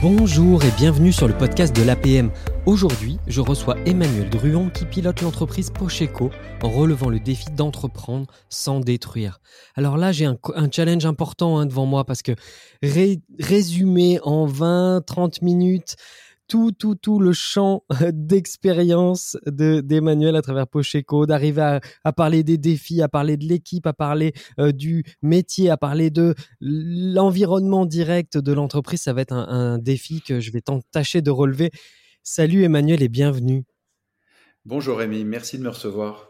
Bonjour et bienvenue sur le podcast de l'APM. Aujourd'hui, je reçois Emmanuel Druon qui pilote l'entreprise Pocheco en relevant le défi d'entreprendre sans détruire. Alors là, j'ai un, challenge important hein, devant moi parce que résumer en 20-30 minutes tout, tout, tout le champ d'expérience de, d'Emmanuel à travers Pocheco, d'arriver à, parler des défis, à parler de l'équipe, à parler euh, du métier, à parler de l'environnement direct de l'entreprise. Ça va être un, défi que je vais tâcher de relever. Salut Emmanuel et bienvenue. Bonjour Rémi, merci de me recevoir.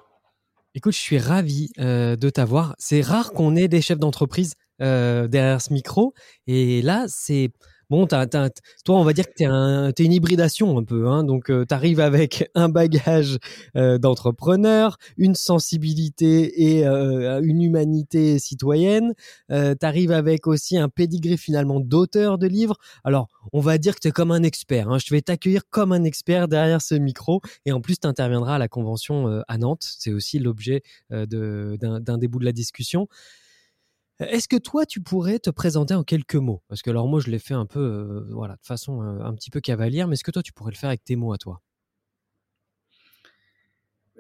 Écoute, je suis ravi euh, de t'avoir. C'est rare qu'on ait des chefs d'entreprise euh, derrière ce micro. Et là, c'est bon, toi, on va dire que tu es, une hybridation un peu. Hein, donc, euh, tu arrives avec un bagage euh, d'entrepreneur, une sensibilité et euh, une humanité citoyenne. tu arrives avec aussi un pédigré finalement d'auteur de livres. Alors, on va dire que tu es comme un expert. Hein, je vais t'accueillir comme un expert derrière ce micro. Et en plus, tu interviendras à la convention à Nantes. C'est aussi l'objet d'un des bouts de la discussion. Est-ce que toi, tu pourrais te présenter en quelques mots? Parce que alors moi, je l'ai fait un peu, euh, voilà, de façon euh, un petit peu cavalière, mais est-ce que toi, tu pourrais le faire avec tes mots à toi?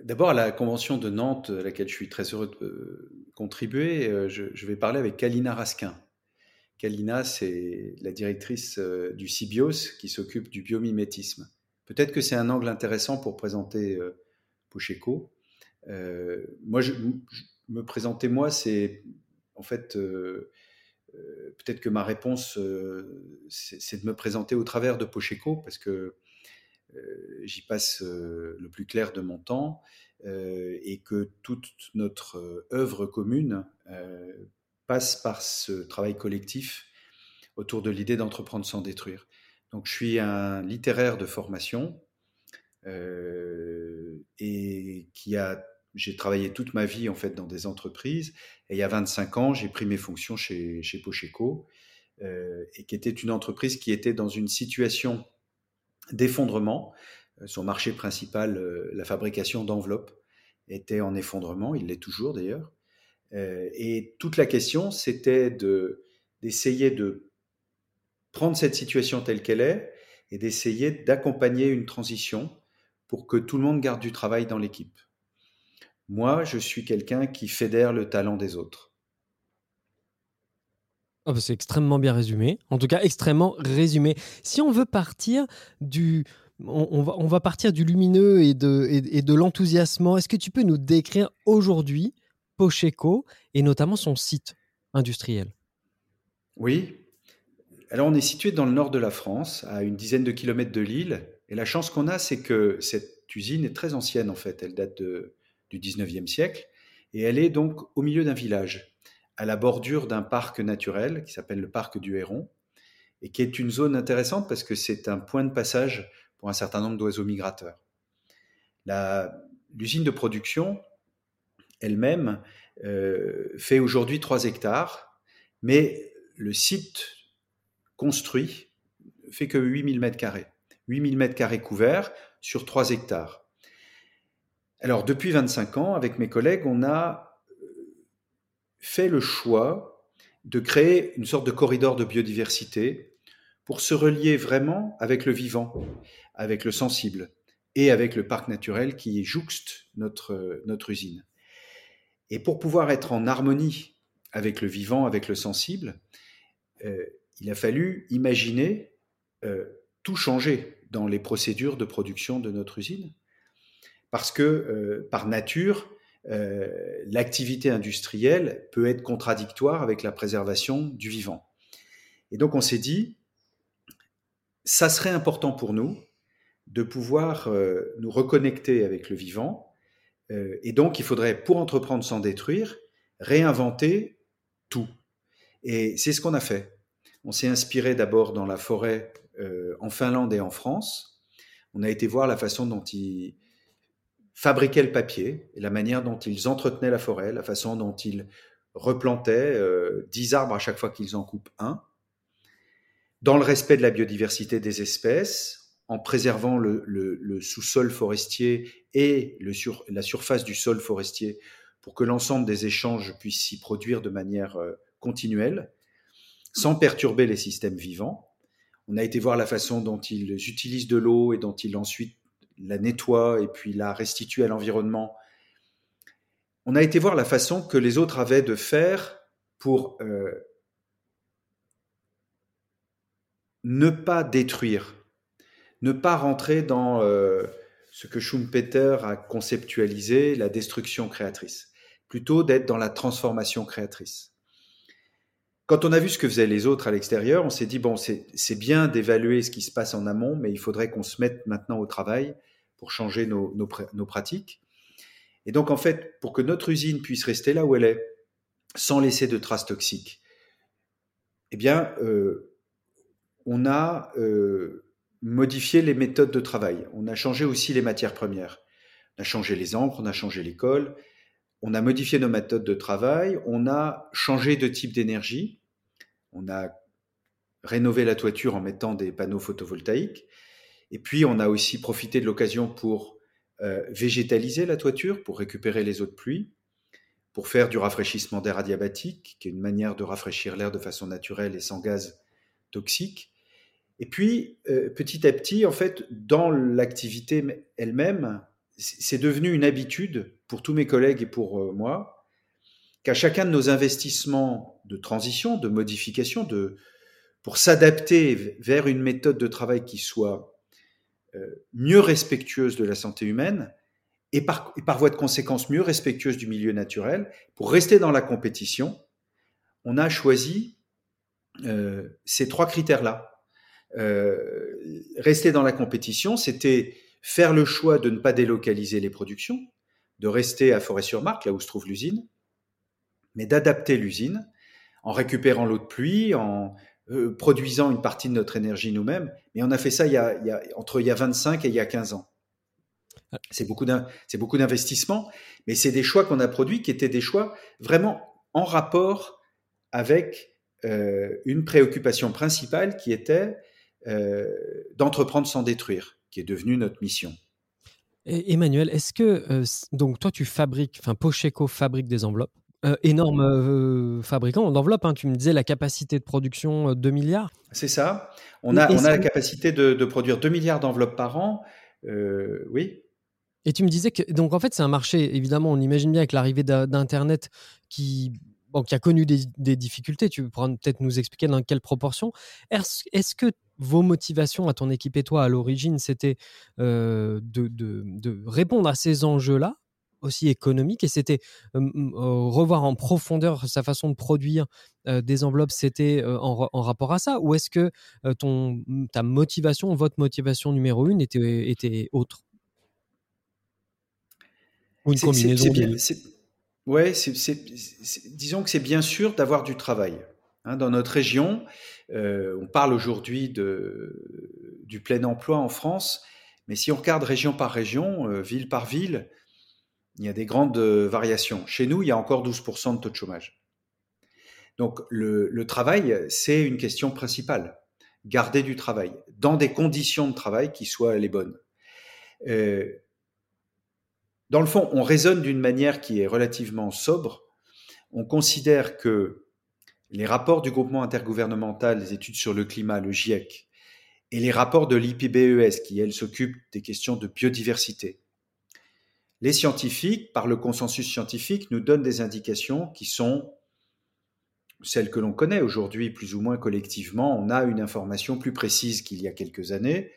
D'abord, à la convention de Nantes, à laquelle je suis très heureux de euh, contribuer, je, vais parler avec Kalina Raskin. Kalina, c'est la directrice du CIBIOS qui s'occupe du biomimétisme. Peut-être que c'est un angle intéressant pour présenter Pocheco. moi, je, me présenter moi, c'est en fait, euh, euh, peut-être que ma réponse, euh, c'est de me présenter au travers de Pocheco, parce que j'y passe le plus clair de mon temps, et que toute notre œuvre commune passe par ce travail collectif autour de l'idée d'entreprendre sans détruire. Donc je suis un littéraire de formation et qui a j'ai travaillé toute ma vie en fait dans des entreprises et il y a 25 ans, j'ai pris mes fonctions chez, chez Pocheco euh, et qui était une entreprise qui était dans une situation d'effondrement. Euh, son marché principal, euh, la fabrication d'enveloppes, était en effondrement, il l'est toujours d'ailleurs. et toute la question, c'était de, d'essayer de prendre cette situation telle qu'elle est et d'essayer d'accompagner une transition pour que tout le monde garde du travail dans l'équipe. Moi, je suis quelqu'un qui fédère le talent des autres. Oh, bah, c'est extrêmement bien résumé. En tout cas, extrêmement résumé. Si on veut partir du, on, va, on va, partir du lumineux et de, et, de l'enthousiasme. Est-ce que tu peux nous décrire aujourd'hui Pocheco et notamment son site industriel? Oui. Alors, on est situé dans le nord de la France, à une dizaine de kilomètres de Lille. Et la chance qu'on a, c'est que cette usine est très ancienne en fait. Elle date de du 19e siècle, et elle est donc au milieu d'un village, à la bordure d'un parc naturel qui s'appelle le parc du Héron, et qui est une zone intéressante parce que c'est un point de passage pour un certain nombre d'oiseaux migrateurs. L'usine de production elle-même euh, fait aujourd'hui 3 hectares, mais le site construit fait que 8000 mètres carrés. 8000 mètres carrés couverts sur 3 hectares. Alors, depuis 25 ans, avec mes collègues, on a euh, fait le choix de créer une sorte de corridor de biodiversité pour se relier vraiment avec le vivant, avec le sensible et avec le parc naturel qui jouxte notre, notre usine. Et pour pouvoir être en harmonie avec le vivant, avec le sensible, euh, il a fallu imaginer euh, tout changer dans les procédures de production de notre usine parce que euh, par nature, euh, l'activité industrielle peut être contradictoire avec la préservation du vivant. Et donc on s'est dit, ça serait important pour nous de pouvoir euh, nous reconnecter avec le vivant. et donc il faudrait, pour entreprendre sans détruire, réinventer tout. Et c'est ce qu'on a fait. On s'est inspiré d'abord dans la forêt en Finlande et en France. On a été voir la façon dont ils fabriquaient le papier, et la manière dont ils entretenaient la forêt, la façon dont ils replantaient euh, dix arbres à chaque fois qu'ils en coupent un, dans le respect de la biodiversité des espèces, en préservant le, sous-sol forestier et la surface du sol forestier pour que l'ensemble des échanges puissent s'y produire de manière euh, continuelle, sans perturber les systèmes vivants. On a été voir la façon dont ils utilisent de l'eau et dont ils ensuite la nettoient et puis la restituent à l'environnement. On a été voir la façon que les autres avaient de faire pour euh, ne pas détruire, ne pas rentrer dans euh, ce que Schumpeter a conceptualisé, la destruction créatrice, plutôt d'être dans la transformation créatrice. Quand on a vu ce que faisaient les autres à l'extérieur, on s'est dit, bon, c'est bien d'évaluer ce qui se passe en amont, mais il faudrait qu'on se mette maintenant au travail pour changer nos, nos, pratiques. Et donc, en fait, pour que notre usine puisse rester là où elle est, sans laisser de traces toxiques, eh bien, euh, on a euh, modifié les méthodes de travail. On a changé aussi les matières premières. On a changé les encres, on a changé l'école, on a modifié nos méthodes de travail, on a changé de type d'énergie, on a rénové la toiture en mettant des panneaux photovoltaïques, et puis on a aussi profité de l'occasion pour euh, végétaliser la toiture, pour récupérer les eaux de pluie, pour faire du rafraîchissement d'air adiabatique, qui est une manière de rafraîchir l'air de façon naturelle et sans gaz toxique. Et puis, euh, petit à petit, en fait, dans l'activité elle-même, c'est devenu une habitude pour tous mes collègues et pour euh, moi, qu'à chacun de nos investissements de transition, de modification, de, pour s'adapter vers une méthode de travail qui soit mieux respectueuse de la santé humaine et par, voie de conséquence mieux respectueuse du milieu naturel, pour rester dans la compétition, on a choisi euh, ces trois critères-là. rester dans la compétition, c'était faire le choix de ne pas délocaliser les productions, de rester à Forêt-sur-Marque, là où se trouve l'usine, mais d'adapter l'usine en récupérant l'eau de pluie, en euh, produisant une partie de notre énergie nous-mêmes. Mais on a fait ça il y a, entre il y a 25 et il y a 15 ans. C'est beaucoup d'investissement, mais c'est des choix qu'on a produits qui étaient des choix vraiment en rapport avec euh, une préoccupation principale qui était euh, d'entreprendre sans détruire qui est devenue notre mission. Emmanuel, est-ce que donc toi tu fabriques, enfin Pocheco fabrique des enveloppes, euh, énorme euh, fabricant d'enveloppes. Hein, tu me disais la capacité de production 2 milliards. C'est ça. On a, on a la capacité de, produire 2 milliards d'enveloppes par an. oui. Et tu me disais que donc en fait c'est un marché évidemment on imagine bien avec l'arrivée d'internet qui bon, qui a connu des, des difficultés. Tu pourras peut-être nous expliquer dans quelle proportion. Est-ce que vos motivations à ton équipe et toi à l'origine, c'était euh, de, de, répondre à ces enjeux-là, aussi économiques, et c'était euh, revoir en profondeur sa façon de produire euh, des enveloppes, c'était en, en, rapport à ça? Ou est-ce que ton, ta motivation, votre motivation numéro une était, était autre? Ou une combinaison Ouais, disons que c'est bien sûr d'avoir du travail. Hein, dans notre région, on parle aujourd'hui du plein emploi en France, mais si on regarde région par région, ville par ville, il y a des grandes euh, variations. Chez nous, il y a encore 12% de taux de chômage. Donc le, travail, c'est une question principale. Garder du travail dans des conditions de travail qui soient les bonnes. dans le fond, on raisonne d'une manière qui est relativement sobre. On considère que les rapports du groupement intergouvernemental des études sur le climat, le GIEC, et les rapports de l'IPBES, qui, elle, s'occupe des questions de biodiversité. Les scientifiques, par le consensus scientifique, nous donnent des indications qui sont celles que l'on connaît aujourd'hui, plus ou moins collectivement. On a une information plus précise qu'il y a quelques années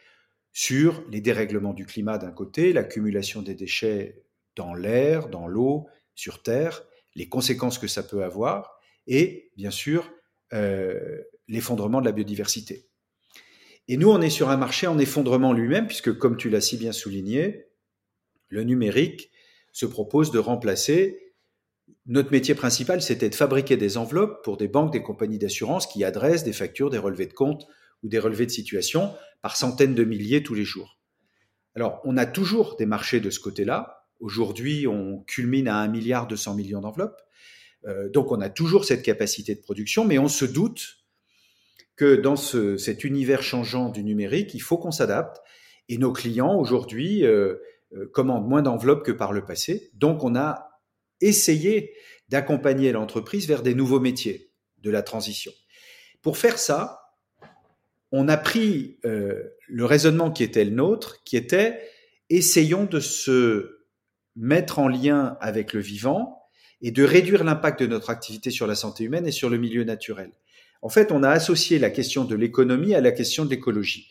sur les dérèglements du climat d'un côté, l'accumulation des déchets dans l'air, dans l'eau, sur Terre, les conséquences que ça peut avoir, et bien sûr euh, l'effondrement de la biodiversité. Et nous, on est sur un marché en effondrement lui-même, puisque comme tu l'as si bien souligné, le numérique se propose de remplacer notre métier principal, c'était de fabriquer des enveloppes pour des banques, des compagnies d'assurance qui adressent des factures, des relevés de compte ou des relevés de situation par centaines de milliers tous les jours. Alors, on a toujours des marchés de ce côté-là. Aujourd'hui, on culmine à 1 milliard 200 millions d'enveloppes. Euh, donc on a toujours cette capacité de production, mais on se doute que dans cet univers changeant du numérique, il faut qu'on s'adapte. Et nos clients aujourd'hui euh, commandent moins d'enveloppes que par le passé. Donc on a essayé d'accompagner l'entreprise vers des nouveaux métiers de la transition. Pour faire ça, on a pris euh, le raisonnement qui était le nôtre, qui était essayons de se mettre en lien avec le vivant et de réduire l'impact de notre activité sur la santé humaine et sur le milieu naturel. En fait, on a associé la question de l'économie à la question de l'écologie.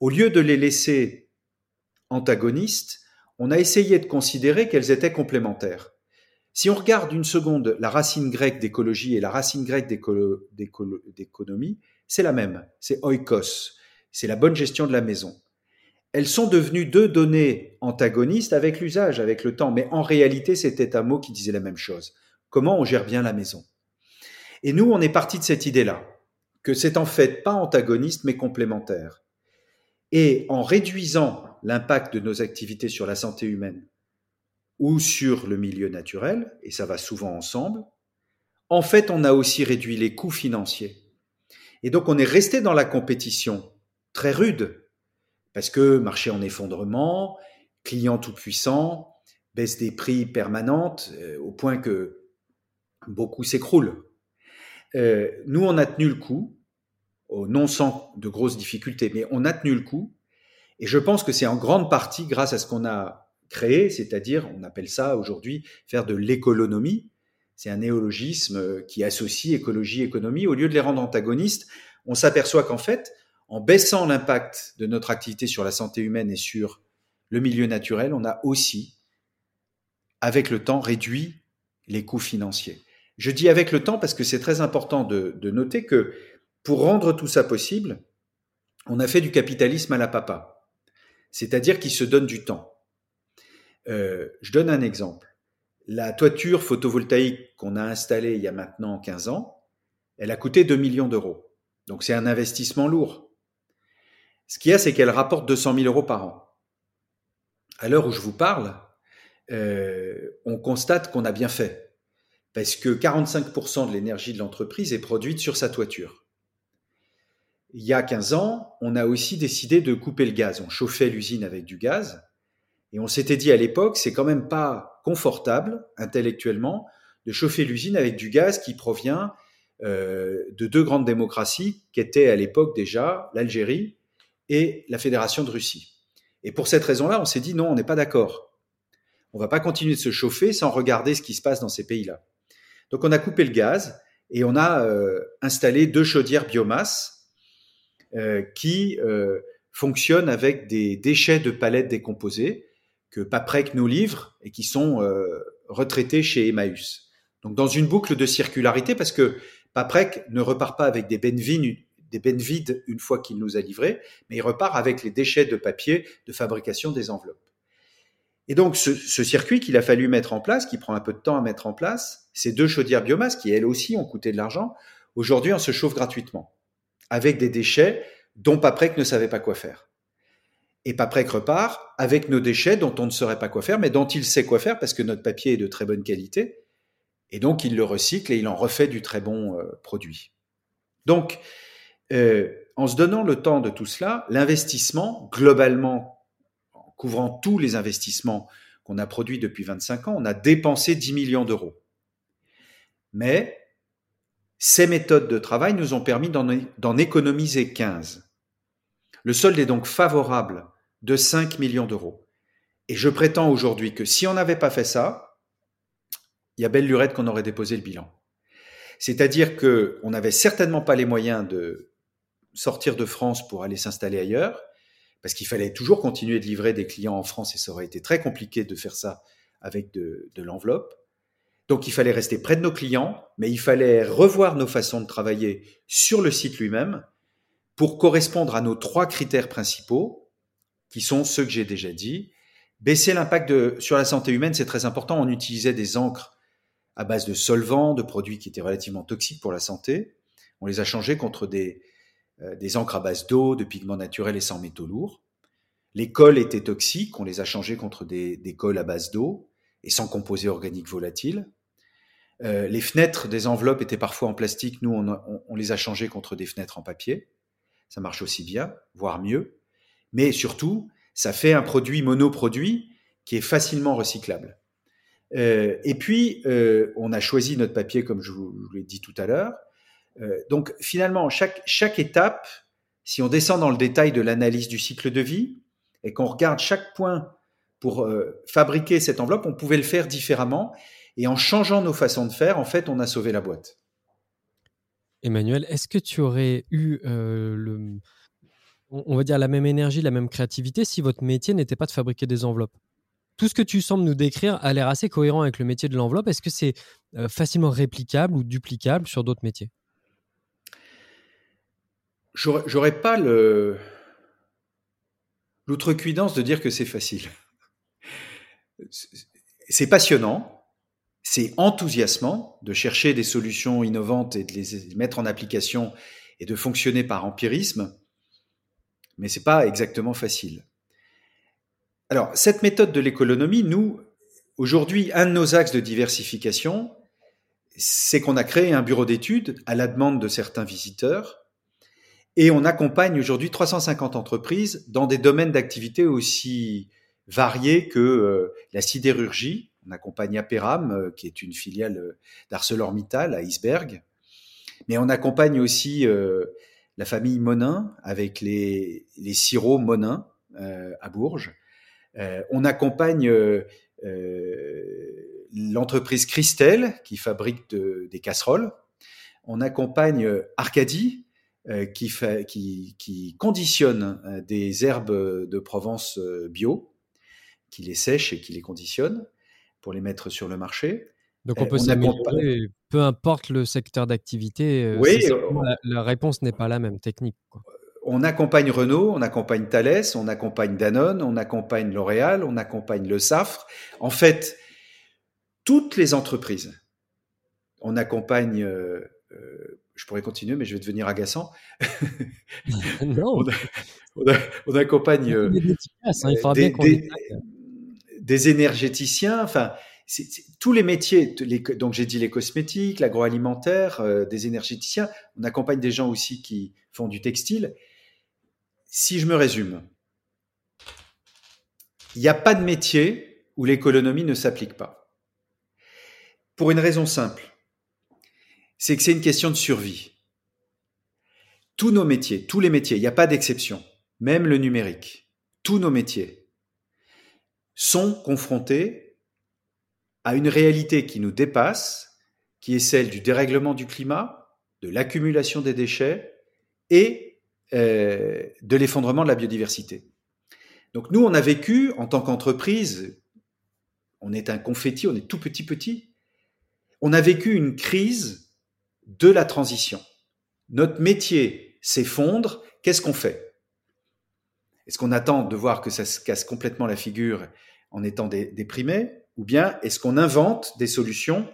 Au lieu de les laisser antagonistes, on a essayé de considérer qu'elles étaient complémentaires. Si on regarde une seconde la racine grecque d'écologie et la racine grecque d'économie, c'est la même, c'est oikos, c'est la bonne gestion de la maison. Elles sont devenues deux données antagonistes avec l'usage, avec le temps, mais en réalité c'était un mot qui disait la même chose. Comment on gère bien la maison? Et nous, on est parti de cette idée-là, que c'est en fait pas antagoniste mais complémentaire. Et en réduisant l'impact de nos activités sur la santé humaine, ou sur le milieu naturel, et ça va souvent ensemble, en fait, on a aussi réduit les coûts financiers. Et donc, on est resté dans la compétition très rude, parce que marché en effondrement, clients tout puissants, baisse des prix permanente, euh, au point que beaucoup s'écroulent. Euh, nous, on a tenu le coup, non sans de grosses difficultés, mais on a tenu le coup, et je pense que c'est en grande partie grâce à ce qu'on a créer, c'est-à-dire, on appelle ça aujourd'hui faire de l'économie. C'est un néologisme qui associe écologie et économie. Au lieu de les rendre antagonistes, on s'aperçoit qu'en fait, en baissant l'impact de notre activité sur la santé humaine et sur le milieu naturel, on a aussi, avec le temps, réduit les coûts financiers. Je dis avec le temps parce que c'est très important de, noter que pour rendre tout ça possible, on a fait du capitalisme à la papa, c'est-à-dire qui se donne du temps. Euh, je donne un exemple. La toiture photovoltaïque qu'on a installée il y a maintenant 15 ans, elle a coûté 2 millions d'euros. Donc c'est un investissement lourd. Ce qu'il y a, c'est qu'elle rapporte 200 000 euros par an. À l'heure où je vous parle, euh, on constate qu'on a bien fait. Parce que 45% de l'énergie de l'entreprise est produite sur sa toiture. Il y a 15 ans, on a aussi décidé de couper le gaz. On chauffait l'usine avec du gaz. Et on s'était dit à l'époque, c'est quand même pas confortable intellectuellement de chauffer l'usine avec du gaz qui provient euh, de deux grandes démocraties qui étaient à l'époque déjà l'Algérie et la Fédération de Russie. Et pour cette raison-là, on s'est dit non, on n'est pas d'accord. On va pas continuer de se chauffer sans regarder ce qui se passe dans ces pays-là. Donc on a coupé le gaz et on a euh, installé deux chaudières biomasse qui fonctionnent avec des déchets de palettes décomposées que Paprec nous livre et qui sont euh, retraités chez Emmaüs. Donc dans une boucle de circularité, parce que Paprec ne repart pas avec des bennes vides, une fois qu'il nous a livrés, mais il repart avec les déchets de papier de fabrication des enveloppes. Et donc ce, ce circuit qu'il a fallu mettre en place, qui prend un peu de temps à mettre en place, ces deux chaudières biomasse qui elles aussi ont coûté de l'argent, aujourd'hui on se chauffe gratuitement avec des déchets dont Paprec ne savait pas quoi faire et Paprec repart avec nos déchets dont on ne saurait pas quoi faire, mais dont il sait quoi faire parce que notre papier est de très bonne qualité. Et donc, il le recycle et il en refait du très bon euh, produit. Donc, euh, en se donnant le temps de tout cela, l'investissement, globalement, en couvrant tous les investissements qu'on a produits depuis 25 ans, on a dépensé 10 millions d'euros. Mais ces méthodes de travail nous ont permis d'en économiser 15. Le solde est donc favorable de 5 millions d'euros. Et je prétends aujourd'hui que si on n'avait pas fait ça, il y a belle lurette qu'on aurait déposé le bilan. C'est-à-dire que on n'avait certainement pas les moyens de sortir de France pour aller s'installer ailleurs, parce qu'il fallait toujours continuer de livrer des clients en France et ça aurait été très compliqué de faire ça avec de, de l'enveloppe. Donc il fallait rester près de nos clients, mais il fallait revoir nos façons de travailler sur le site lui-même pour correspondre à nos trois critères principaux, qui sont ceux que j'ai déjà dit. Baisser l'impact sur la santé humaine, c'est très important. On utilisait des encres à base de solvants, de produits qui étaient relativement toxiques pour la santé. On les a changés contre des, euh, des encres à base d'eau, de pigments naturels et sans métaux lourds. Les cols étaient toxiques, on les a changés contre des, des cols à base d'eau et sans composés organiques volatiles. Euh, les fenêtres des enveloppes étaient parfois en plastique, nous on, les a changés contre des fenêtres en papier. Ça marche aussi bien, voire mieux mais surtout, ça fait un produit monoproduit qui est facilement recyclable. Euh, et puis, euh, on a choisi notre papier, comme je vous, l'ai dit tout à l'heure. Donc, finalement, chaque, étape, si on descend dans le détail de l'analyse du cycle de vie et qu'on regarde chaque point pour fabriquer cette enveloppe, on pouvait le faire différemment. Et en changeant nos façons de faire, en fait, on a sauvé la boîte. Emmanuel, est-ce que tu aurais eu euh, le, on va dire la même énergie, la même créativité si votre métier n'était pas de fabriquer des enveloppes? Tout ce que tu sembles nous décrire a l'air assez cohérent avec le métier de l'enveloppe. Est-ce que c'est euh, facilement réplicable ou duplicable sur d'autres métiers? J'aurais pas le l'outrecuidance de dire que c'est facile. C'est passionnant, c'est enthousiasmant de chercher des solutions innovantes et de les mettre en application et de fonctionner par empirisme, mais c'est pas exactement facile. Alors, cette méthode de l'économie, nous, aujourd'hui, un de nos axes de diversification, c'est qu'on a créé un bureau d'études à la demande de certains visiteurs et on accompagne aujourd'hui 350 entreprises dans des domaines d'activité aussi variés que euh, la sidérurgie. On accompagne Aperam, euh, qui est une filiale euh, d'ArcelorMittal à Iceberg. Mais on accompagne aussi la famille Monin avec les, sirops Monin à Bourges. on accompagne l'entreprise Christelle qui fabrique des casseroles. On accompagne Arcadie euh, qui, qui, conditionne euh, des herbes de Provence euh, bio, qui les sèche et qui les conditionne pour les mettre sur le marché. Donc on peut s'améliorer, peu importe le secteur d'activité. Oui, la, réponse n'est pas la même technique. On accompagne Renault, on accompagne Thales, on accompagne Danone, on accompagne L'Oréal, on accompagne Le Safre. En fait, toutes les entreprises. On accompagne je pourrais continuer, mais je vais devenir agaçant. non. on, accompagne euh, hein, des, énergéticiens, enfin, tous les métiers, donc j'ai dit les cosmétiques, l'agroalimentaire, euh, des énergéticiens. On accompagne des gens aussi qui font du textile. Si je me résume, il n'y a pas de métier où l'économie ne s'applique pas. Pour une raison simple c'est que c'est une question de survie. Tous nos métiers, tous les métiers, il n'y a pas d'exception, même le numérique, tous nos métiers sont confrontés à une réalité qui nous dépasse, qui est celle du dérèglement du climat, de l'accumulation des déchets et euh, de l'effondrement de la biodiversité. Donc nous, on a vécu en tant qu'entreprise, on est un confetti, on est tout petit petit, on a vécu une crise de la transition. Notre métier s'effondre, qu'est-ce qu'on fait? Est-ce qu'on attend de voir que ça se casse complètement la figure en étant déprimé Ou bien est-ce qu'on invente des solutions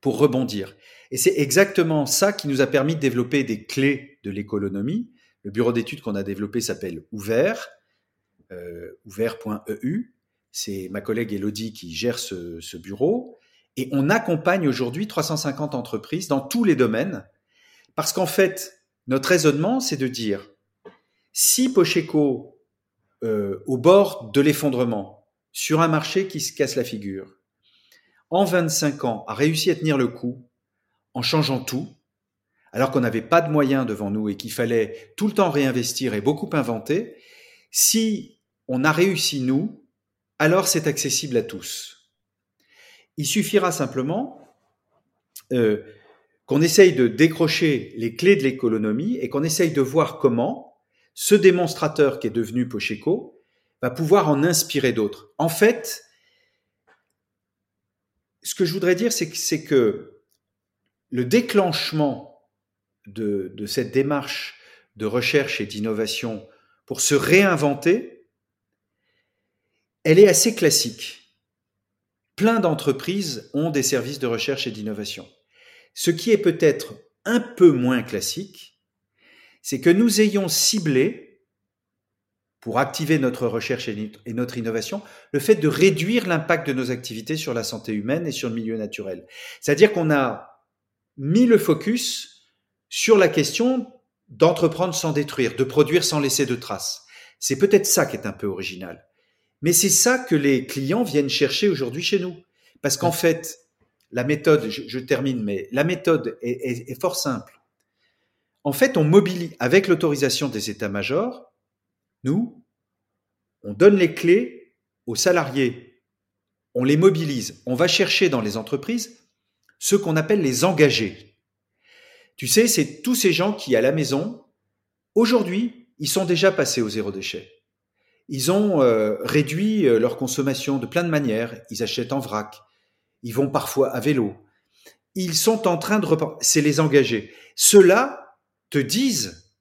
pour rebondir? Et c'est exactement ça qui nous a permis de développer des clés de l'économie. Le bureau d'études qu'on a développé s'appelle Ouvert, euh, ouvert.eu. C'est ma collègue Elodie qui gère ce bureau. Et on accompagne aujourd'hui 350 entreprises dans tous les domaines, parce qu'en fait, notre raisonnement, c'est de dire, si Pocheco, euh, au bord de l'effondrement, sur un marché qui se casse la figure, en 25 ans, a réussi à tenir le coup en changeant tout, alors qu'on n'avait pas de moyens devant nous et qu'il fallait tout le temps réinvestir et beaucoup inventer, si on a réussi nous, alors c'est accessible à tous. Il suffira simplement euh, qu'on essaye de décrocher les clés de l'économie et qu'on essaye de voir comment ce démonstrateur qui est devenu Pocheco va pouvoir en inspirer d'autres. En fait, ce que je voudrais dire, c'est que, le déclenchement de, de cette démarche de recherche et d'innovation pour se réinventer, elle est assez classique plein d'entreprises ont des services de recherche et d'innovation. Ce qui est peut-être un peu moins classique, c'est que nous ayons ciblé, pour activer notre recherche et notre innovation, le fait de réduire l'impact de nos activités sur la santé humaine et sur le milieu naturel. C'est-à-dire qu'on a mis le focus sur la question d'entreprendre sans détruire, de produire sans laisser de traces. C'est peut-être ça qui est un peu original. Mais c'est ça que les clients viennent chercher aujourd'hui chez nous. Parce qu'en fait, la méthode, je, termine, mais la méthode est, fort simple. En fait, on mobilise, avec l'autorisation des états-majors, nous, on donne les clés aux salariés, on les mobilise, on va chercher dans les entreprises ce qu'on appelle les engagés. Tu sais, c'est tous ces gens qui, à la maison, aujourd'hui, ils sont déjà passés au zéro déchet. Ils ont euh, réduit euh, leur consommation de plein de manières. Ils achètent en vrac. Ils vont parfois à vélo. Ils sont en train de C'est les engagés. Ceux-là te disent,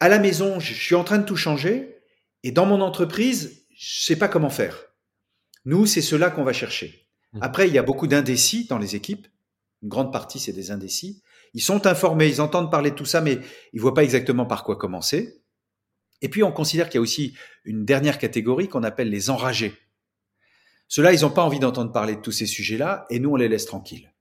à la maison, je suis en train de tout changer, et dans mon entreprise, je sais pas comment faire. Nous, c'est cela qu'on va chercher. Mmh. Après, il y a beaucoup d'indécis dans les équipes. Une grande partie, c'est des indécis. Ils sont informés, ils entendent parler de tout ça, mais ils voient pas exactement par quoi commencer. Et puis, on considère qu'il y a aussi une dernière catégorie qu'on appelle les enragés. Ceux-là, ils n'ont pas envie d'entendre parler de tous ces sujets-là, et nous, on les laisse tranquilles.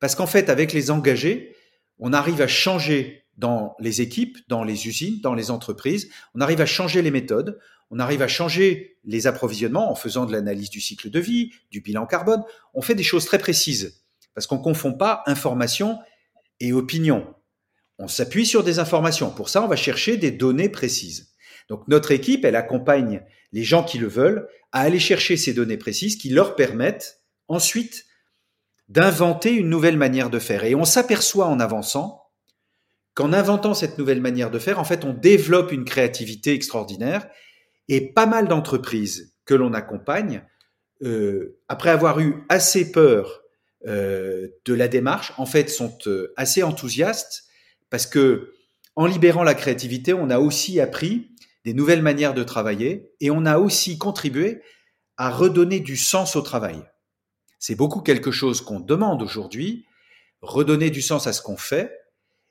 Parce qu'en fait, avec les engagés, on arrive à changer dans les équipes, dans les usines, dans les entreprises, on arrive à changer les méthodes, on arrive à changer les approvisionnements en faisant de l'analyse du cycle de vie, du bilan carbone. On fait des choses très précises parce qu'on ne confond pas information et opinion. On s'appuie sur des informations. Pour ça, on va chercher des données précises. Donc notre équipe, elle accompagne les gens qui le veulent à aller chercher ces données précises qui leur permettent ensuite d'inventer une nouvelle manière de faire. Et on s'aperçoit en avançant qu'en inventant cette nouvelle manière de faire, en fait, on développe une créativité extraordinaire et pas mal d'entreprises que l'on accompagne, euh, après avoir eu assez peur euh, de la démarche, en fait, sont euh, assez enthousiastes parce que en libérant la créativité, on a aussi appris des nouvelles manières de travailler et on a aussi contribué à redonner du sens au travail. C'est beaucoup quelque chose qu'on demande aujourd'hui, redonner du sens à ce qu'on fait.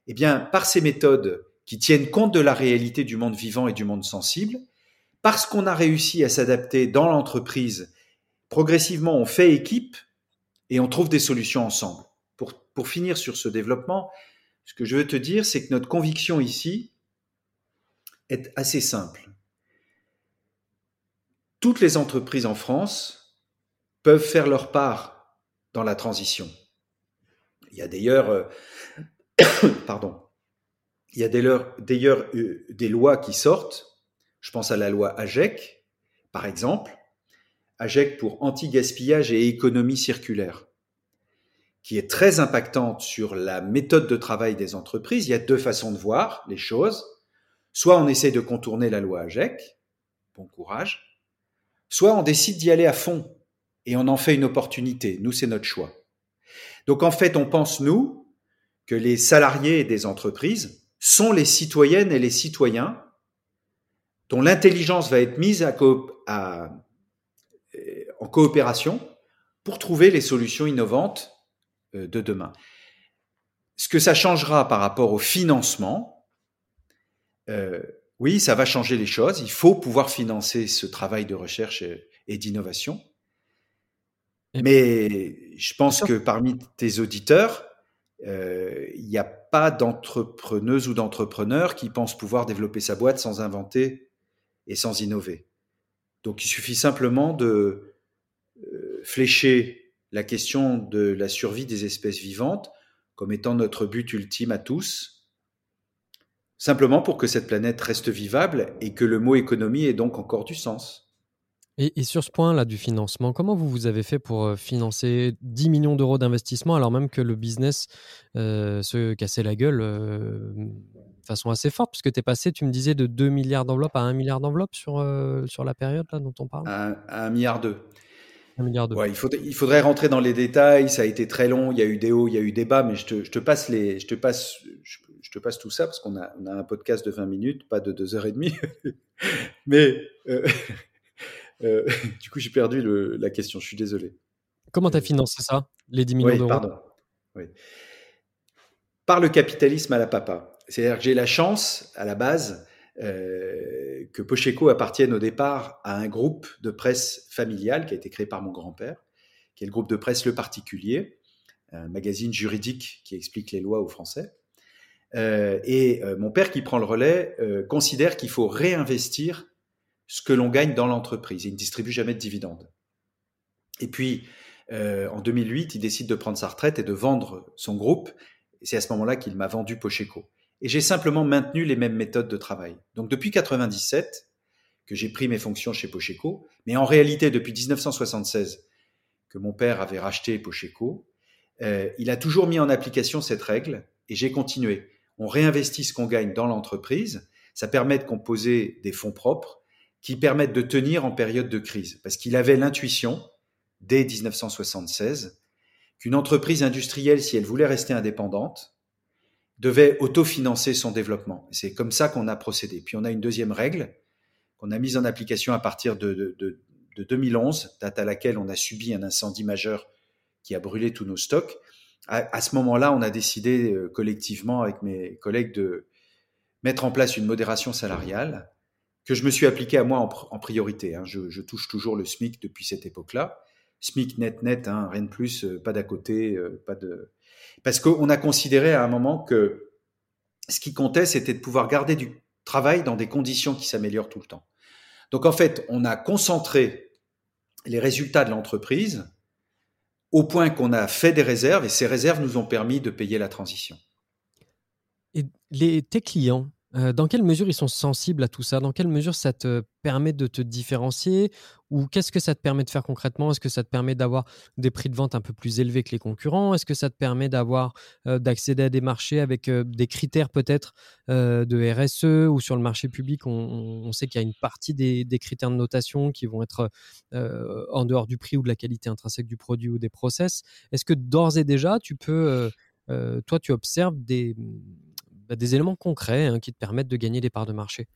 Eh bien, par ces méthodes qui tiennent compte de la réalité du monde vivant et du monde sensible, parce qu'on a réussi à s'adapter dans l'entreprise, progressivement on fait équipe et on trouve des solutions ensemble. Pour, pour finir sur ce développement, ce que je veux te dire, c'est que notre conviction ici est assez simple. Toutes les entreprises en France peuvent faire leur part dans la transition. Il y a d'ailleurs, euh, pardon, il y a d'ailleurs euh, des lois qui sortent je pense à la loi AGEC, par exemple, AGEC pour anti-gaspillage et économie circulaire, qui est très impactante sur la méthode de travail des entreprises. Il y a deux façons de voir les choses. Soit on essaie de contourner la loi AGEC, bon courage, soit on décide d'y aller à fond et on en fait une opportunité. Nous, c'est notre choix. Donc en fait, on pense, nous, que les salariés des entreprises sont les citoyennes et les citoyens dont l'intelligence va être mise à à, euh, en coopération pour trouver les solutions innovantes euh, de demain. Ce que ça changera par rapport au financement, euh, oui, ça va changer les choses. Il faut pouvoir financer ce travail de recherche et, d'innovation. Mais je pense que parmi tes auditeurs, il n'y a pas d'entrepreneuse ou d'entrepreneur qui pense pouvoir développer sa boîte sans inventer et sans innover. Donc il suffit simplement de euh, flécher la question de la survie des espèces vivantes comme étant notre but ultime à tous, simplement pour que cette planète reste vivable et que le mot économie ait donc encore du sens. Et, sur ce point-là du financement, comment vous, vous avez fait pour euh, financer 10 millions d'euros d'investissement alors même que le business euh, se cassait la gueule façon assez forte, puisque tu es passé, tu me disais, de 2 milliards d'enveloppes à 1 milliard d'enveloppes sur, euh, sur la période là, dont on parle? À 1 milliard 2. 1 milliard 2. Ouais, il, faut, il faudrait rentrer dans les détails, ça a été très long, il y a eu des hauts, il y a eu des bas, mais je te, je te passe, les, je te passe, je, te passe tout ça parce qu'on a, on a un podcast de 20 minutes, pas de 2 heures et demie. mais euh, euh, du coup, j'ai perdu le, la question, je suis désolé. Comment tu as financé ça, les 10 millions oui, d'euros? pardon. Oui. Par le capitalisme à la papa. C'est-à-dire que j'ai la chance, à la base, euh, que Pocheco appartienne au départ à un groupe de presse familiale qui a été créé par mon grand-père, qui est le groupe de presse Le Particulier, un magazine juridique qui explique les lois aux Français. Euh, et euh, mon père qui prend le relais euh, considère qu'il faut réinvestir ce que l'on gagne dans l'entreprise. Il ne distribue jamais de dividendes. Et puis, euh, en 2008, il décide de prendre sa retraite et de vendre son groupe. C'est à ce moment-là qu'il m'a vendu Pocheco. et j'ai simplement maintenu les mêmes méthodes de travail. Donc depuis 97 que j'ai pris mes fonctions chez Pocheco, mais en réalité depuis 1976 que mon père avait racheté Pocheco, euh, il a toujours mis en application cette règle et j'ai continué. On réinvestit ce qu'on gagne dans l'entreprise, ça permet de composer des fonds propres qui permettent de tenir en période de crise, parce qu'il avait l'intuition, dès 1976, qu'une entreprise industrielle, si elle voulait rester indépendante, devait autofinancer son développement. C'est comme ça qu'on a procédé. Puis on a une deuxième règle qu'on a mise en application à partir de, 2011, date à laquelle on a subi un incendie majeur qui a brûlé tous nos stocks. À, ce moment-là, on a décidé euh, collectivement avec mes collègues de mettre en place une modération salariale que je me suis appliqué à moi en, priorité. Hein. Je, touche toujours le SMIC depuis cette époque-là. SMIC net net, hein, rien de plus, euh, pas d'à côté, euh, pas de parce qu'on a considéré à un moment que ce qui comptait, c'était de pouvoir garder du travail dans des conditions qui s'améliorent tout le temps. Donc en fait, on a concentré les résultats de l'entreprise au point qu'on a fait des réserves et ces réserves nous ont permis de payer la transition. Et les, tes clients, dans quelle mesure ils sont sensibles à tout ça? Dans quelle mesure ça te permet de te différencier? Ou qu'est-ce que ça te permet de faire concrètement? Est-ce que ça te permet d'avoir des prix de vente un peu plus élevés que les concurrents? Est-ce que ça te permet d'avoir d'accéder à des marchés avec des critères peut-être de RSE ou sur le marché public on, sait qu'il y a une partie des, des, critères de notation qui vont être en dehors du prix ou de la qualité intrinsèque du produit ou des process. Est-ce que d'ores et déjà tu peux, toi tu observes des bah, des éléments concrets hein, qui te permettent de gagner des parts de marché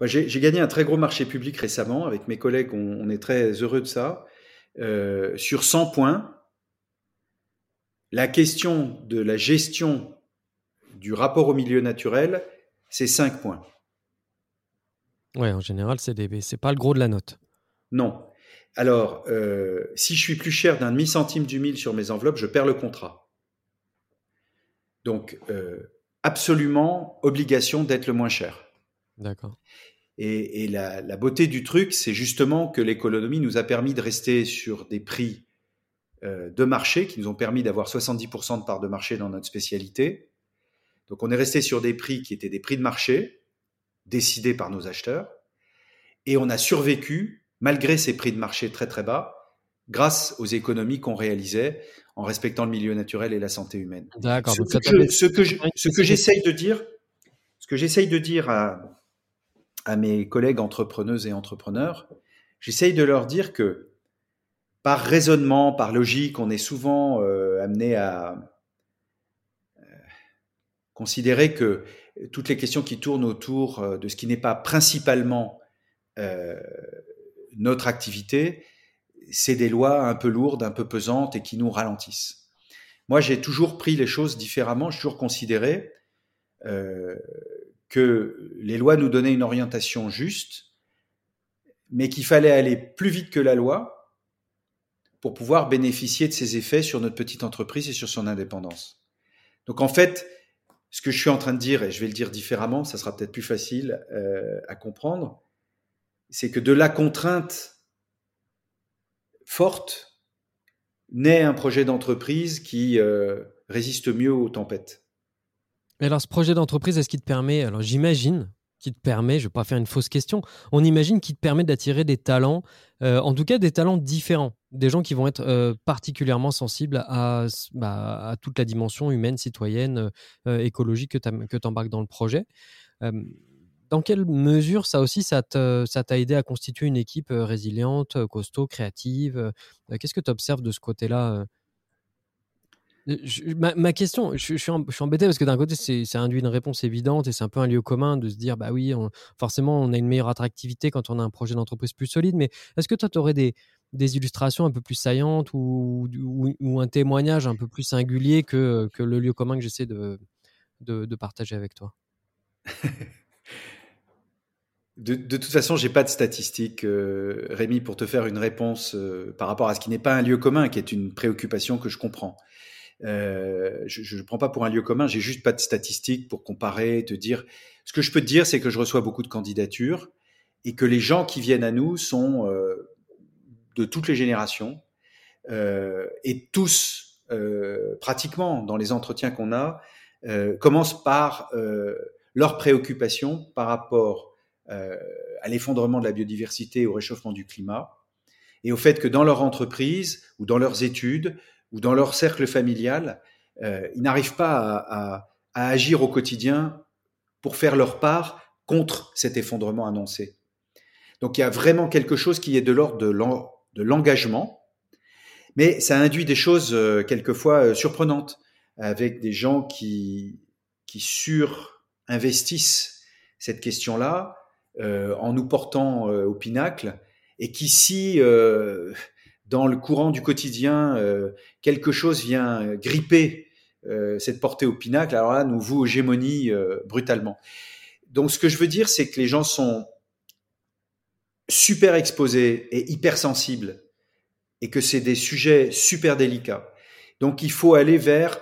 bah, J'ai gagné un très gros marché public récemment. Avec mes collègues, on, est très heureux de ça. Euh, sur 100 points, la question de la gestion du rapport au milieu naturel, c'est 5 points. Ouais, en général, c'est n'est pas le gros de la note. Non. Alors, euh, si je suis plus cher d'un demi-centime du mille sur mes enveloppes, je perds le contrat. Donc, euh, absolument obligation d'être le moins cher. D'accord. Et, la, beauté du truc, c'est justement que l'économie nous a permis de rester sur des prix euh, de marché qui nous ont permis d'avoir 70% de part de marché dans notre spécialité. Donc on est resté sur des prix qui étaient des prix de marché décidés par nos acheteurs et on a survécu malgré ces prix de marché très très bas grâce aux économies qu'on réalisait en respectant le milieu naturel et la santé humaine. D'accord. Ce, que, ce que, ce que j'essaye de dire, ce que j'essaye de dire à, à mes collègues entrepreneuses et entrepreneurs, j'essaye de leur dire que par raisonnement, par logique, on est souvent euh, amené à euh, considérer que toutes les questions qui tournent autour euh, de ce qui n'est pas principalement euh, notre activité, c'est des lois un peu lourdes, un peu pesantes et qui nous ralentissent. Moi, j'ai toujours pris les choses différemment. J'ai toujours considéré euh, que les lois nous donnaient une orientation juste, mais qu'il fallait aller plus vite que la loi pour pouvoir bénéficier de ses effets sur notre petite entreprise et sur son indépendance. Donc en fait, ce que je suis en train de dire, et je vais le dire différemment, ça sera peut-être plus facile euh, à comprendre, c'est que de la contrainte forte naît un projet d'entreprise qui euh, résiste mieux aux tempêtes. alors ce projet d'entreprise, est-ce qu'il te permet, alors j'imagine, qui te permet, je ne vais pas faire une fausse question, on imagine qu'il te permet d'attirer des talents, euh, en tout cas des talents différents, des gens qui vont être euh, particulièrement sensibles bah, à, toute la dimension humaine, citoyenne, écologique que tu embarques dans le projet dans quelle mesure ça aussi, ça t'a aidé à constituer une équipe résiliente, costaud, créative Qu'est-ce que tu observes de ce côté-là ma, question, je, suis embêté parce que d'un côté, ça induit une réponse évidente et c'est un peu un lieu commun de se dire, bah oui, forcément, on a une meilleure attractivité quand on a un projet d'entreprise plus solide. Mais est-ce que toi, tu aurais des, illustrations un peu plus saillantes ou, un témoignage un peu plus singulier que, le lieu commun que j'essaie de partager avec toi? De, toute façon, j'ai pas de statistiques, euh, Rémi, pour te faire une réponse euh, par rapport à ce qui n'est pas un lieu commun, qui est une préoccupation que je comprends. Euh, je ne prends pas pour un lieu commun, j'ai juste pas de statistiques pour comparer, te dire. Ce que je peux te dire, c'est que je reçois beaucoup de candidatures et que les gens qui viennent à nous sont de toutes les générations et tous, pratiquement, dans les entretiens qu'on a, commencent par leurs préoccupations par rapport à l'effondrement de la biodiversité, au réchauffement du climat, et au fait que dans leur entreprise ou dans leurs études ou dans leur cercle familial, euh, ils n'arrivent pas à, à, à agir au quotidien pour faire leur part contre cet effondrement annoncé. Donc il y a vraiment quelque chose qui est de l'ordre de l'engagement, mais ça induit des choses euh, quelquefois euh, surprenantes, avec des gens qui, qui surinvestissent cette question-là euh, en nous portant euh, au pinacle, et qui si euh, dans le courant du quotidien euh, quelque chose vient gripper cette portée au pinacle, alors là nous vous hégémonie brutalement. Donc ce que je veux dire, c'est que les gens sont super exposés et hypersensibles et que c'est des sujets super délicats. Donc il faut aller vers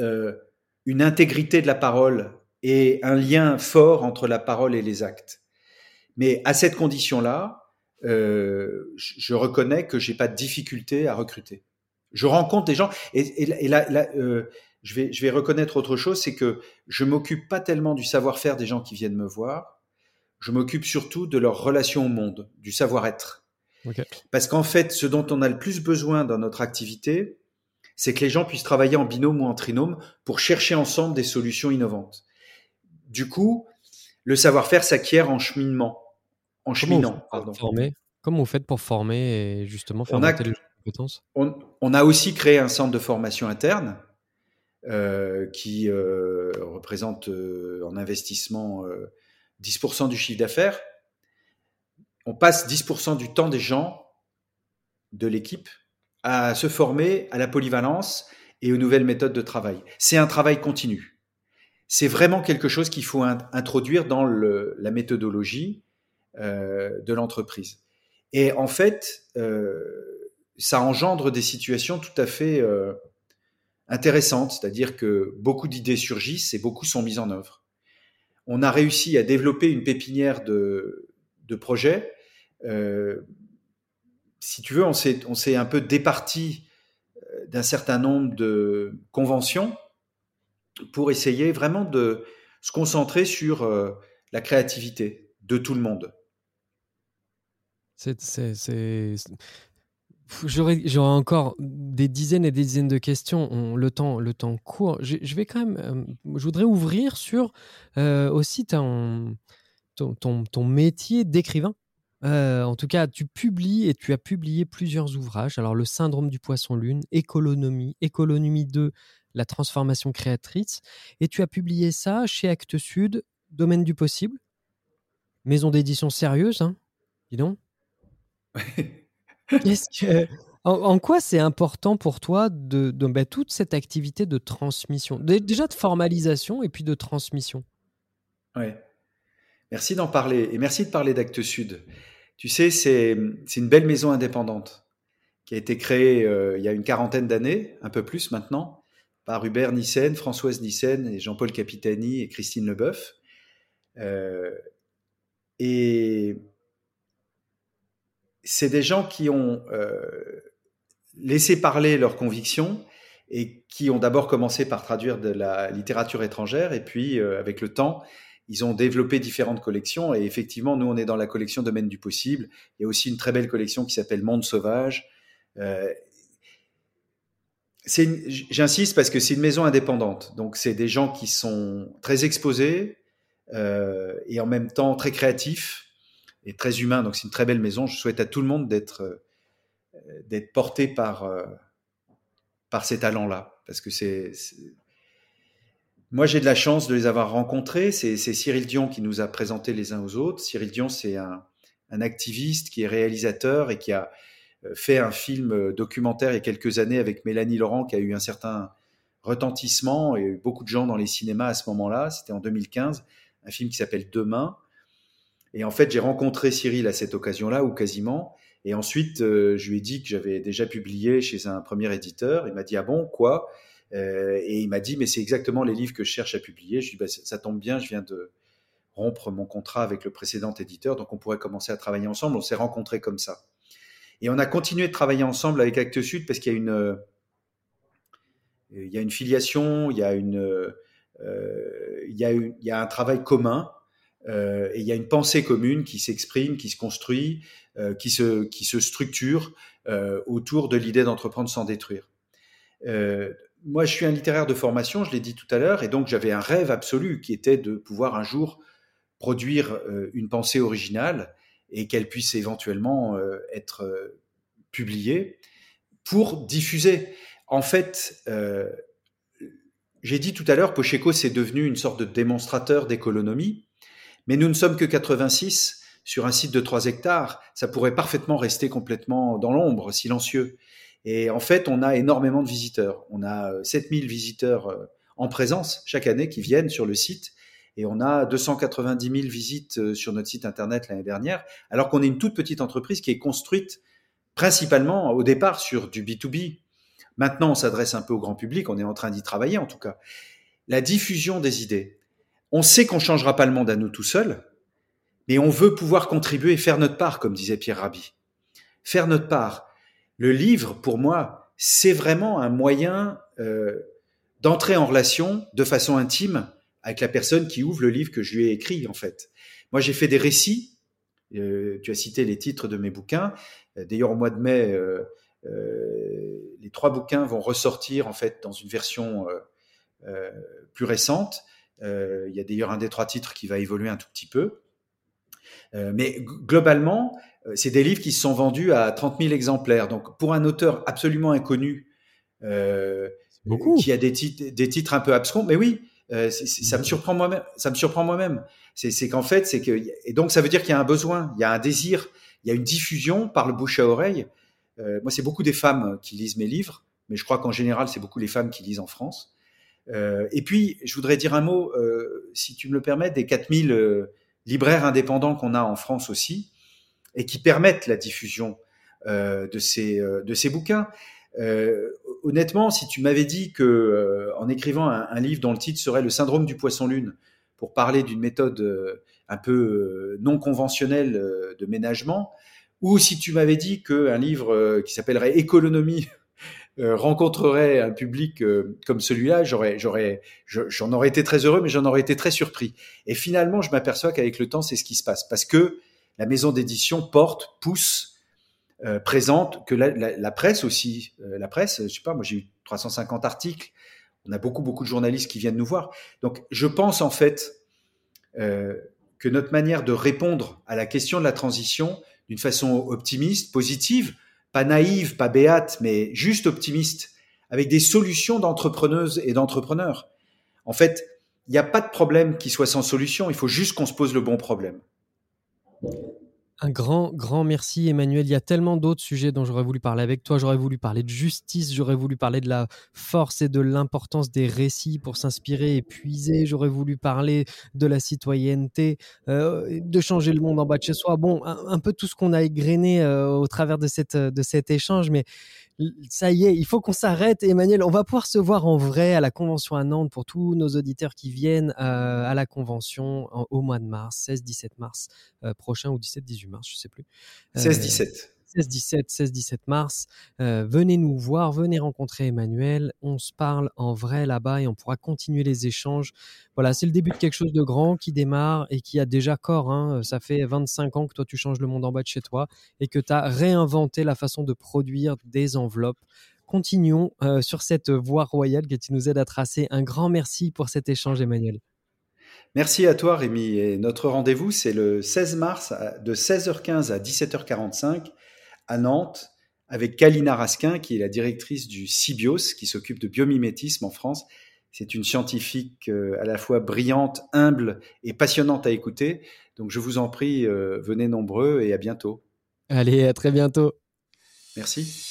euh, une intégrité de la parole et un lien fort entre la parole et les actes. Mais à cette condition-là, euh, je reconnais que j'ai pas de difficulté à recruter. Je rencontre des gens et, et, et là, là euh, je vais, je vais reconnaître autre chose, c'est que je m'occupe pas tellement du savoir-faire des gens qui viennent me voir, je m'occupe surtout de leur relation au monde, du savoir-être. Okay. Parce qu'en fait, ce dont on a le plus besoin dans notre activité, c'est que les gens puissent travailler en binôme ou en trinôme pour chercher ensemble des solutions innovantes. Du coup, le savoir-faire s'acquiert en cheminement, en cheminant. Pardon. Former Comment vous faites pour former et justement faire on a, les compétences on, on, a aussi créé un centre de formation interne euh, qui euh, représente euh, en investissement 10% du chiffre d'affaires on passe 10% du temps des gens de l'équipe à se former à la polyvalence et aux nouvelles méthodes de travail. C'est un travail continu. C'est vraiment quelque chose qu'il faut introduire dans la méthodologie euh, de l'entreprise. Et en fait, euh, ça engendre des situations tout à fait euh, intéressantes, c'est-à-dire que beaucoup d'idées surgissent et beaucoup sont mises en œuvre. On a réussi à développer une pépinière de, de projets. Si tu veux, on s'est, un peu départi d'un certain nombre de conventions pour essayer vraiment de se concentrer sur euh, la créativité de tout le monde. J'aurais, encore des dizaines et des dizaines de questions. On, le temps, le temps court. Je, vais quand même. Euh, je voudrais ouvrir sur euh, aussi ton, ton, ton, métier d'écrivain. En tout cas, tu publies et tu as publié plusieurs ouvrages. Alors, Le syndrome du poisson-lune, Économie, Économie 2, La transformation créatrice. Et tu as publié ça chez Actes Sud, Domaine du possible. Maison d'édition sérieuse, hein Dis donc. Qu'est-ce que. En, en, quoi c'est important pour toi de, de bah, toute cette activité de transmission Déjà de formalisation et puis de transmission? Ouais. Merci d'en parler et merci de parler d'Actes Sud. Tu sais, c'est une belle maison indépendante qui a été créée euh, il y a une quarantaine d'années, un peu plus maintenant, par Hubert Nissen, Françoise Nissen et Jean-Paul Capitani et Christine Leboeuf. Euh, et c'est des gens qui ont euh, laissé parler leurs convictions et qui ont d'abord commencé par traduire de la littérature étrangère et puis, euh, avec le temps, ils ont développé différentes collections et effectivement, nous, on est dans la collection Domaine du possible. Il y a aussi une très belle collection qui s'appelle Monde sauvage. J'insiste parce que c'est une maison indépendante. Donc, c'est des gens qui sont très exposés euh, et en même temps très créatifs et très humains. Donc, c'est une très belle maison. Je souhaite à tout le monde d'être euh, porté par, euh, par ces talents-là parce que c'est moi, j'ai de la chance de les avoir rencontrés. C'est Cyril Dion qui nous a présentés les uns aux autres. Cyril Dion, c'est un, activiste qui est réalisateur et qui a fait un film euh, documentaire il y a quelques années avec Mélanie Laurent qui a eu un certain retentissement et beaucoup de gens dans les cinémas à ce moment-là. C'était en 2015, un film qui s'appelle Demain. Et en fait, j'ai rencontré Cyril à cette occasion-là, ou quasiment. Et ensuite, euh, je lui ai dit que j'avais déjà publié chez un premier éditeur. Il m'a dit, ah bon, quoi? Euh, et il m'a dit, mais c'est exactement les livres que je cherche à publier. Je lui ai dit, bah, ça tombe bien, je viens de rompre mon contrat avec le précédent éditeur, donc on pourrait commencer à travailler ensemble. On s'est rencontrés comme ça. Et on a continué de travailler ensemble avec Actes Sud parce qu'il y a une, filiation, il y a, un travail commun et il y a une pensée commune qui s'exprime, qui se construit, se, qui se structure autour de l'idée d'entreprendre sans détruire. moi, je suis un littéraire de formation, je l'ai dit tout à l'heure, et donc j'avais un rêve absolu qui était de pouvoir un jour produire une pensée originale et qu'elle puisse éventuellement être publiée pour diffuser. En fait, euh, j'ai dit tout à l'heure, Pocheco, c'est devenu une sorte de démonstrateur d'économie, mais nous ne sommes que 86 sur un site de 3 hectares. Ça pourrait parfaitement rester complètement dans l'ombre, silencieux. Et en fait, on a énormément de visiteurs. On a 7000 euh, visiteurs euh, en présence chaque année qui viennent sur le site. Et on a 290 000 visites sur notre site internet l'année dernière, alors qu'on est une toute petite entreprise qui est construite principalement au départ sur du B2B. Maintenant, on s'adresse un peu au grand public, on est en train d'y travailler en tout cas. La diffusion des idées. On sait qu'on changera pas le monde à nous tout seuls, mais on veut pouvoir contribuer et faire notre part, comme disait Pierre Rabhi. Faire notre part. Le livre, pour moi, c'est vraiment un moyen euh, d'entrer en relation de façon intime avec la personne qui ouvre le livre que je lui ai écrit, en fait. Moi, j'ai fait des récits. Euh, tu as cité les titres de mes bouquins. Euh, d'ailleurs, au mois de mai, euh, les trois bouquins vont ressortir en fait dans une version plus récente. il y a d'ailleurs un des trois titres qui va évoluer un tout petit peu. mais globalement, c'est des livres qui se sont vendus à 30 000 exemplaires. Donc, pour un auteur absolument inconnu, qui a des des titres un peu abscons, mais oui, ça me surprend moi-même. Ça me surprend moi-même. C'est qu'en fait, c'est que et donc ça veut dire qu'il y a un besoin, il y a un désir, il y a une diffusion par le bouche à oreille. Euh, moi, c'est beaucoup des femmes qui lisent mes livres, mais je crois qu'en général, c'est beaucoup les femmes qui lisent en France. Euh, et puis, je voudrais dire un mot, euh, si tu me le permets, des 4000 libraires indépendants qu'on a en France aussi, et qui permettent la diffusion de, ces, de ces bouquins. Honnêtement, si tu m'avais dit que en écrivant un, livre dont le titre serait Le syndrome du poisson lune, pour parler d'une méthode un peu euh, non conventionnel euh, de ménagement, ou si tu m'avais dit qu'un livre euh, qui s'appellerait Économie rencontrerait un public comme celui-là, j'en aurais été très heureux, mais j'en aurais été très surpris. Et finalement, je m'aperçois qu'avec le temps, c'est ce qui se passe, parce que la maison d'édition porte, pousse, présente, que la, presse aussi, la presse, je sais pas, moi j'ai eu 350 articles, on a beaucoup beaucoup de journalistes qui viennent nous voir, donc je pense en fait que notre manière de répondre à la question de la transition d'une façon optimiste, positive, pas naïve, pas béate, mais juste optimiste, avec des solutions d'entrepreneuses et d'entrepreneurs. En fait, il n'y a pas de problème qui soit sans solution, il faut juste qu'on se pose le bon problème. Un grand, grand merci Emmanuel. Il y a tellement d'autres sujets dont j'aurais voulu parler avec toi. J'aurais voulu parler de justice, j'aurais voulu parler de la force et de l'importance des récits pour s'inspirer et puiser. J'aurais voulu parler de la citoyenneté, euh, de changer le monde en bas de chez soi. Bon, un, peu tout ce qu'on a égrené euh, au travers de, cette, de cet échange, mais ça y est, il faut qu'on s'arrête. Emmanuel, on va pouvoir se voir en vrai à la convention à Nantes pour tous nos auditeurs qui viennent euh, à la convention au mois de mars, 16-17 mars euh, prochain ou 17-18 mars, je sais plus. 16-17. 16-17, 16-17 mars. Euh, venez nous voir, venez rencontrer Emmanuel. On se parle en vrai là-bas et on pourra continuer les échanges. Voilà, c'est le début de quelque chose de grand qui démarre et qui a déjà corps. Hein. Ça fait 25 ans que toi, tu changes le monde en bas de chez toi et que tu as réinventé la façon de produire des enveloppes. Continuons euh, sur cette voie royale que tu nous aides à tracer. Un grand merci pour cet échange, Emmanuel. Merci à toi, Rémi. Et notre rendez-vous, c'est le 16 mars de 16h15 à 17h45 à Nantes avec Kalina Raskin, qui est la directrice du CIBIOS, qui s'occupe de biomimétisme en France. C'est une scientifique euh, à la fois brillante, humble et passionnante à écouter. Donc je vous en prie, euh, venez nombreux et à bientôt. Allez, à très bientôt. Merci.